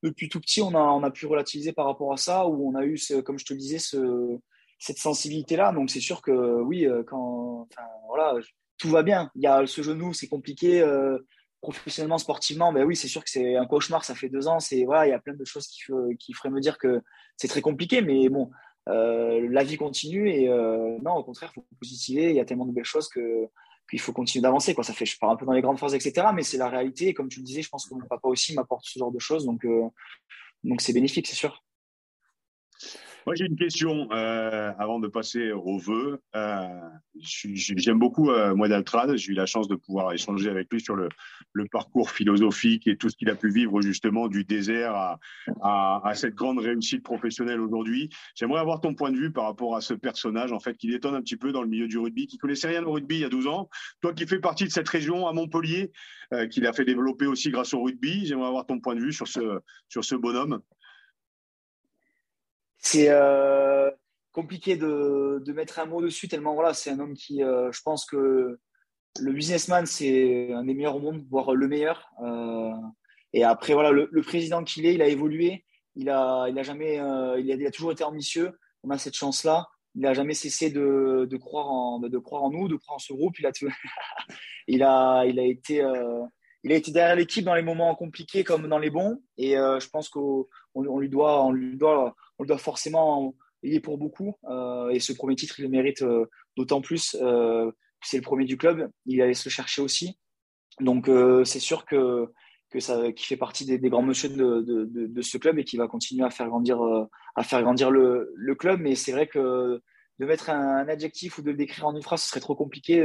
depuis tout petit, on a, on a pu relativiser par rapport à ça, où on a eu, comme je te disais, ce, cette sensibilité-là. Donc c'est sûr que oui, euh, quand voilà, tout va bien. Il y a ce genou, c'est compliqué euh, professionnellement, sportivement. Mais oui, c'est sûr que c'est un cauchemar. Ça fait deux ans. C'est voilà, il y a plein de choses qui, qui feraient me dire que c'est très compliqué. Mais bon, euh, la vie continue et non, au contraire, il faut positiver. Il y a tellement de belles choses que qu'il faut continuer d'avancer. Quoi. Ça fait, je pars un peu dans les grandes phrases, etc. Mais c'est la réalité. Et comme tu le disais, je pense que mon papa aussi m'apporte ce genre de choses. Donc, donc c'est bénéfique, c'est sûr. Moi, j'ai une question euh, avant de passer au vœu. Euh, J'aime beaucoup euh, Daltrad. J'ai eu la chance de pouvoir échanger avec lui sur le, parcours philosophique et tout ce qu'il a pu vivre justement du désert à, cette grande réussite professionnelle aujourd'hui. J'aimerais avoir ton point de vue par rapport à ce personnage, en fait, qui détonne un petit peu dans le milieu du rugby, qui connaissait rien au rugby il y a 12 ans. Toi qui fais partie de cette région à Montpellier, euh, qui l'a fait développer aussi grâce au rugby, j'aimerais avoir ton point de vue sur ce bonhomme c'est euh, compliqué de, mettre un mot dessus, tellement voilà, c'est un homme qui, euh, je pense que le businessman, c'est un des meilleurs au monde, voire le meilleur. Euh, et après, voilà, le, président qu'il est, il a évolué. Il a, il a jamais, il a, toujours été ambitieux. On a cette chance-là. Il n'a jamais cessé de, croire en, de croire en nous, de croire en ce groupe. Il a, *laughs* il a, il a été, il a été derrière l'équipe dans les moments compliqués comme dans les bons. Et je pense qu'on lui doit on le doit forcément est pour beaucoup. Euh, et ce premier titre, il le mérite euh, d'autant plus. Euh, c'est le premier du club. Il allait se le chercher aussi. Donc, c'est sûr que, ça, qui fait partie des, grands monsieur de, ce club et qui va continuer à faire grandir, le, club. Mais c'est vrai que de mettre un, adjectif ou de le décrire en une phrase, ce serait trop compliqué.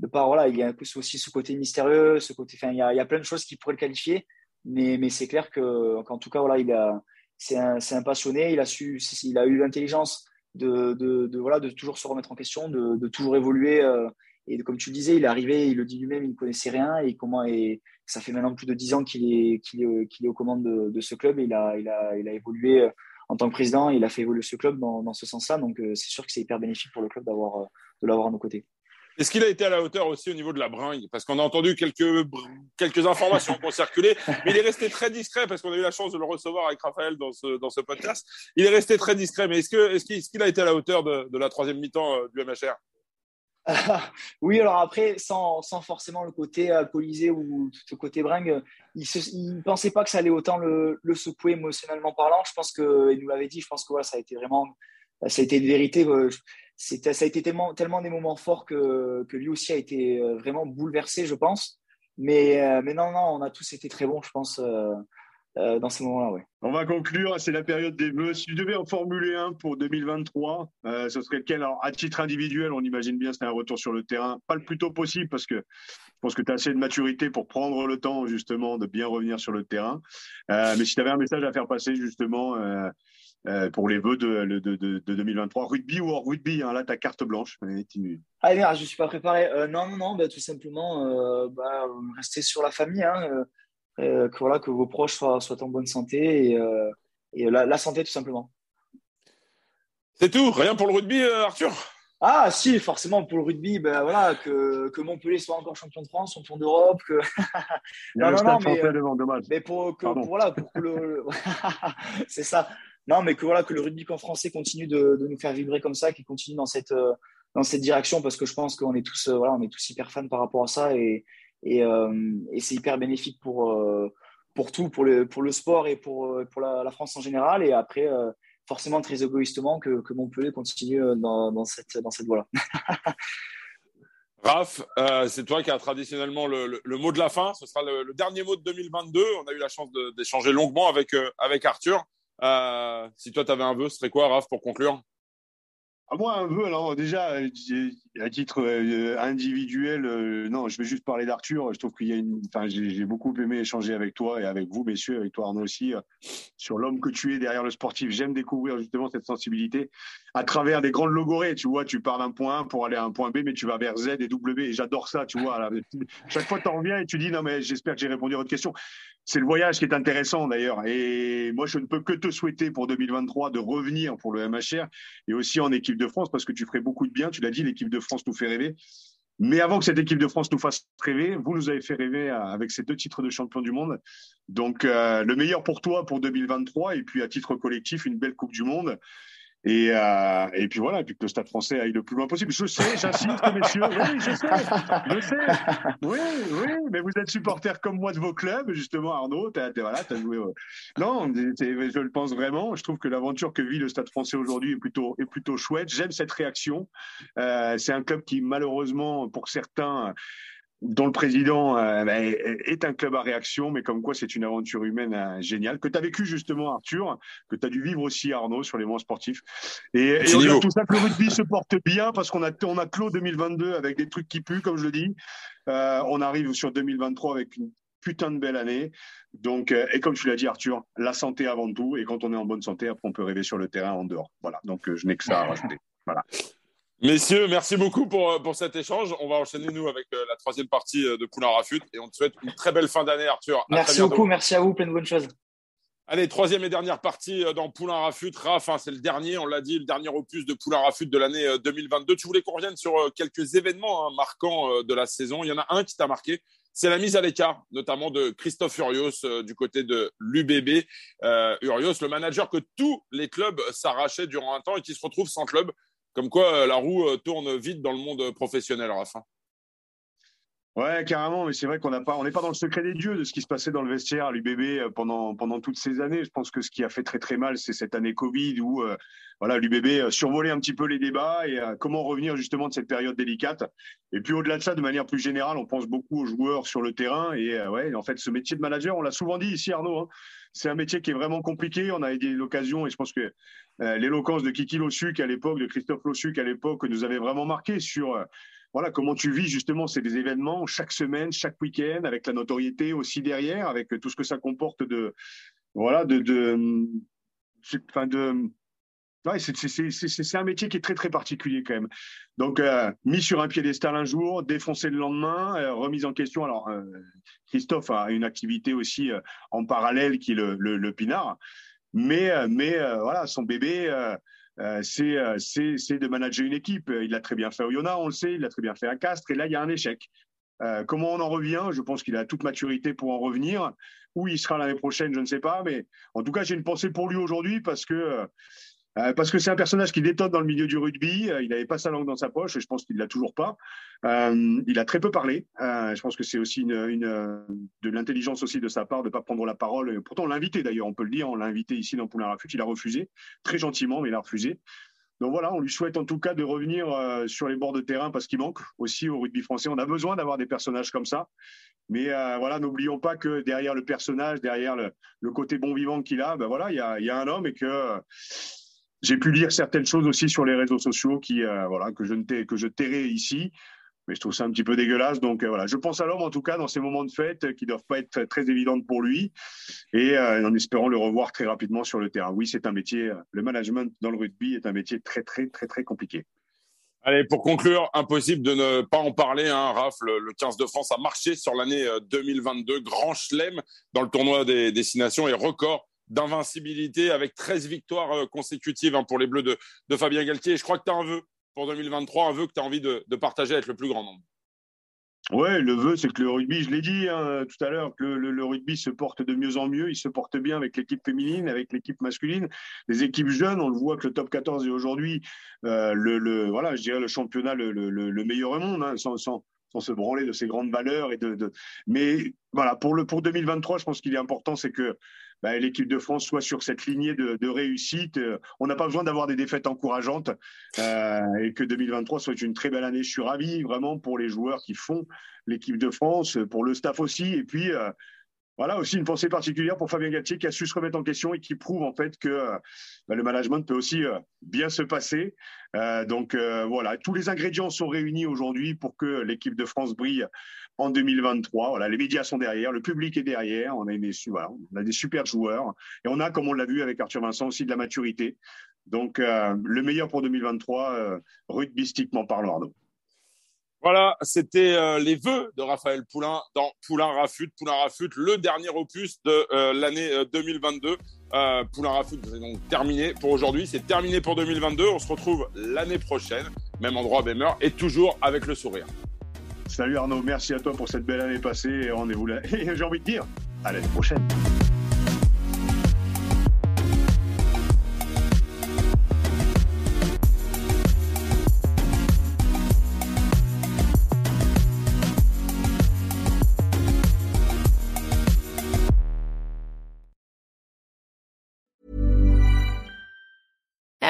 de pas, voilà, il y a un peu aussi ce côté mystérieux, ce côté, enfin, il y a, il plein de choses qui pourraient le qualifier. Mais, c'est clair que, qu'en tout cas, voilà, il a, c'est un, passionné. Il a, su, il a eu l'intelligence de, de, de, voilà, de toujours se remettre en question, de, toujours évoluer. Euh, et comme tu le disais, il est arrivé, il le dit lui-même, il ne connaissait rien. Et comment et ça fait maintenant plus de dix ans qu'il est, qu'il est, est aux commandes de, ce club. Il a, il, a, il a évolué euh, en tant que président. Il a fait évoluer ce club dans, dans ce sens-là. Donc, euh, c'est sûr que c'est hyper bénéfique pour le club d'avoir, de l'avoir à nos côtés. Est-ce qu'il a été à la hauteur aussi au niveau de la bringue? Parce qu'on a entendu quelques, quelques informations qui ont circulé, mais il est resté très discret parce qu'on a eu la chance de le recevoir avec Raphaël dans ce, dans ce podcast. Il est resté très discret, mais est-ce qu'il est qu'il a été à la hauteur de, de la troisième mi-temps euh, du MHR *laughs* oui, alors après, sans, sans, forcément le côté alcoolisé ou le côté bringue, il ne pensait pas que ça allait autant le, secouer émotionnellement parlant. Je pense qu'il nous l'avait dit, je pense que ça a été vraiment, ça a été une vérité. Ça a été tellement, tellement des moments forts que, que lui aussi a été euh, vraiment bouleversé, je pense. Mais, euh, mais non, non, on a tous été très bons, je pense, euh, dans ces moments-là. Ouais. On va conclure, c'est la période des vœux. Si tu devais en formuler un pour 2023, ce serait lequel? Alors, à titre individuel, on imagine bien c'est un retour sur le terrain, pas le plus tôt possible, parce que je pense que tu as assez de maturité pour prendre le temps, justement, de bien revenir sur le terrain. mais si tu avais un message à faire passer, justement, euh, pour les vœux de, de, de, 2023. Rugby ou hors rugby hein, Là, ta carte blanche. Ah merde, je ne suis pas préparé. Euh, non, non, non, bah, tout simplement, euh, bah, rester sur la famille. Hein, que, voilà, que vos proches soient, soient en bonne santé et, et la, santé, tout simplement. C'est tout Rien pour le rugby, Arthur? Ah si, forcément pour le rugby, ben voilà, que, que Montpellier soit encore champion de France, champion d'Europe, que *laughs* non non non mais, mais pour que pour, voilà pour que le *laughs* c'est ça non, mais que voilà que le rugby qu'en français continue de, nous faire vibrer comme ça, qu'il continue dans cette euh, dans cette direction, parce que je pense qu'on est tous euh, voilà, on est tous hyper fans par rapport à ça et et, euh, c'est hyper bénéfique pour pour tout, pour le pour le sport et pour pour la, France en général. Et après, forcément très égoïstement que, Montpellier continue dans, dans cette dans cette voie-là. *laughs* Raph, c'est toi qui as traditionnellement le, mot de la fin. Ce sera le, le, dernier mot de 2022. On a eu la chance d'échanger longuement avec, avec Arthur. Euh, si toi, tu avais un vœu, ce serait quoi, Raph, pour conclure? Ah, moi, un vœu, alors déjà, à titre euh, individuel, euh, non, je vais juste parler d'Arthur. Je trouve qu'il y a une. Enfin, j'ai beaucoup aimé échanger avec toi et avec vous, messieurs, avec toi, Arnaud aussi, sur l'homme que tu es derrière le sportif. J'aime découvrir justement cette sensibilité à travers des grandes logorées. Tu vois, tu pars d'un point A pour aller à un point B, mais tu vas vers Z et W. Et j'adore ça, tu vois. *laughs* chaque fois, tu en reviens et tu dis, non, mais j'espère que j'ai répondu à votre question c'est le voyage qui est intéressant d'ailleurs. Et moi, je ne peux que te souhaiter pour 2023 de revenir pour le MHR et aussi en équipe de France parce que tu ferais beaucoup de bien. Tu l'as dit, l'équipe de France nous fait rêver. Mais avant que cette équipe de France nous fasse rêver, vous nous avez fait rêver avec ces deux titres de champion du monde. Donc, euh, le meilleur pour toi pour 2023 et puis à titre collectif, une belle Coupe du Monde. Et, euh, et puis voilà, et puis que le Stade français aille le plus loin possible. Je sais, j'insiste, *laughs* messieurs. Oui, je sais, je sais. Oui, oui, mais vous êtes supporters comme moi de vos clubs, justement, Arnaud. T'as, voilà, as joué. Non, je le pense vraiment. Je trouve que l'aventure que vit le Stade français aujourd'hui est plutôt, est plutôt chouette. J'aime cette réaction. Euh, c'est un club qui, malheureusement, pour certains, dont le président euh, bah, est un club à réaction, mais comme quoi c'est une aventure humaine euh, géniale, que tu as vécu justement Arthur, que tu as dû vivre aussi Arnaud sur les mois sportifs. Et, et on a tout ça que le rugby se porte bien parce qu'on a, on a clos 2022 avec des trucs qui puent, comme je le dis. Euh, on arrive sur 2023 avec une putain de belle année. Donc, euh, et comme tu l'as dit Arthur, la santé avant tout. Et quand on est en bonne santé, après on peut rêver sur le terrain en dehors. Voilà, donc je n'ai que ça à rajouter. Voilà. Messieurs, merci beaucoup pour, euh, pour cet échange. On va enchaîner, nous, avec euh, la troisième partie euh, de Poulain Rafut. Et on te souhaite une très belle fin d'année, Arthur. merci beaucoup, merci à vous, plein de bonnes choses. Allez, troisième et dernière partie dans Poulain Rafut. Raph, hein, c'est le dernier, on l'a dit, le dernier opus de Poulain Rafut de l'année 2022. Tu voulais qu'on revienne sur quelques événements hein, marquants de la saison. Il y en a un qui t'a marqué, c'est la mise à l'écart, notamment de Christophe Urios du côté de l'UBB. Urios, le manager que tous les clubs s'arrachaient durant un temps et qui se retrouve sans club. Comme quoi, euh, la roue euh, tourne vite dans le monde professionnel, Rafa. Ouais, carrément, mais c'est vrai qu'on n'a pas, n'est pas dans le secret des dieux de ce qui se passait dans le vestiaire à l'UBB euh, pendant pendant toutes ces années. Je pense que ce qui a fait très très mal, c'est cette année Covid où voilà l'UBB survolait un petit peu les débats et comment revenir justement de cette période délicate. Et puis au-delà de ça, de manière plus générale, on pense beaucoup aux joueurs sur le terrain et ouais, en fait, ce métier de manager, on l'a souvent dit ici, Arnaud, hein, c'est un métier qui est vraiment compliqué. On a eu l'occasion, et je pense que euh, l'éloquence de Kiki Lossuc à l'époque, de Christophe Lossuc à l'époque, nous avait vraiment marqué sur euh, voilà comment tu vis justement ces événements chaque semaine, chaque week-end, avec la notoriété aussi derrière, avec tout ce que ça comporte de voilà de de, de c'est un métier qui est très très particulier quand même. Donc euh, mis sur un piédestal un jour, défoncé le lendemain, euh, remise en question. Alors euh, Christophe a une activité aussi en parallèle qui est le, le, pinard, mais mais voilà son bébé. c'est c'est de manager une équipe. Il l'a très bien fait au Yona, on le sait, il l'a très bien fait à Castres, et là il y a un échec. comment on en revient? Je pense qu'il a toute maturité pour en revenir. Où il sera l'année prochaine, je ne sais pas, mais en tout cas j'ai une pensée pour lui aujourd'hui parce que euh, parce que c'est un personnage qui détonne dans le milieu du rugby. Euh, il n'avait pas sa langue dans sa poche, et je pense qu'il l'a toujours pas. Euh, il a très peu parlé. je pense que c'est aussi de l'intelligence aussi de sa part de pas prendre la parole. Pourtant, on l'a invité d'ailleurs, on peut le dire, on l'a invité ici dans Poulain Rafut. Il a refusé, très gentiment, mais il a refusé. Donc voilà, on lui souhaite en tout cas de revenir sur les bords de terrain parce qu'il manque aussi au rugby français. On a besoin d'avoir des personnages comme ça. Mais voilà, n'oublions pas que derrière le personnage, derrière le, côté bon vivant qu'il a, ben voilà, il y a, un homme et que j'ai pu lire certaines choses aussi sur les réseaux sociaux qui, euh, voilà, que je ne que je tairai ici. Mais je trouve ça un petit peu dégueulasse. Donc euh, voilà, je pense à l'homme en tout cas dans ces moments de fête euh, qui doivent pas être très, évidentes pour lui, et en espérant le revoir très rapidement sur le terrain. Oui, c'est un métier. le management dans le rugby est un métier très très très très compliqué. Allez, pour conclure, impossible de ne pas en parler. Hein, Raph, le, 15 de France a marché sur l'année 2022, grand chelem dans le tournoi des destinations et record d'invincibilité avec 13 victoires euh, consécutives hein, pour les Bleus de, de Fabien Galtier. Je crois que tu as un vœu pour 2023, un vœu que tu as envie de, partager avec le plus grand nombre. Ouais, le vœu, c'est que le rugby, je l'ai dit hein, tout à l'heure, que le, rugby se porte de mieux en mieux. Il se porte bien avec l'équipe féminine, avec l'équipe masculine, les équipes jeunes. On le voit que le top 14 est aujourd'hui euh, le, voilà, je dirais le championnat le, le meilleur au monde, hein, sans, sans, sans, se branler de ses grandes valeurs et de, de... Mais voilà, pour le pour 2023, je pense qu'il est important, c'est que bah, l'équipe de France soit sur cette lignée de, réussite. Euh, on n'a pas besoin d'avoir des défaites encourageantes euh, et que 2023 soit une très belle année. Je suis ravi vraiment pour les joueurs qui font l'équipe de France, pour le staff aussi. Et puis, euh, voilà aussi une pensée particulière pour Fabien Galtier qui a su se remettre en question et qui prouve en fait que bah, le management peut aussi bien se passer. donc voilà, tous les ingrédients sont réunis aujourd'hui pour que l'équipe de France brille en 2023. Voilà, les médias sont derrière, le public est derrière, on a, on a des super joueurs et on a, comme on l'a vu avec Arthur Vincent, aussi de la maturité. Donc, euh, le meilleur pour 2023, euh, rugbystiquement parlant. Voilà, c'était euh, les vœux de Raphaël Poulain dans Poulain Rafut. Poulain Rafut, le dernier opus de euh, l'année 2022. Poulain Rafut, c'est donc terminé pour aujourd'hui. C'est terminé pour 2022. On se retrouve l'année prochaine, même endroit, même heure, et toujours avec le sourire. Salut Arnaud, merci à toi pour cette belle année passée rendez-vous là. *laughs* Et j'ai envie de dire, à l'année prochaine.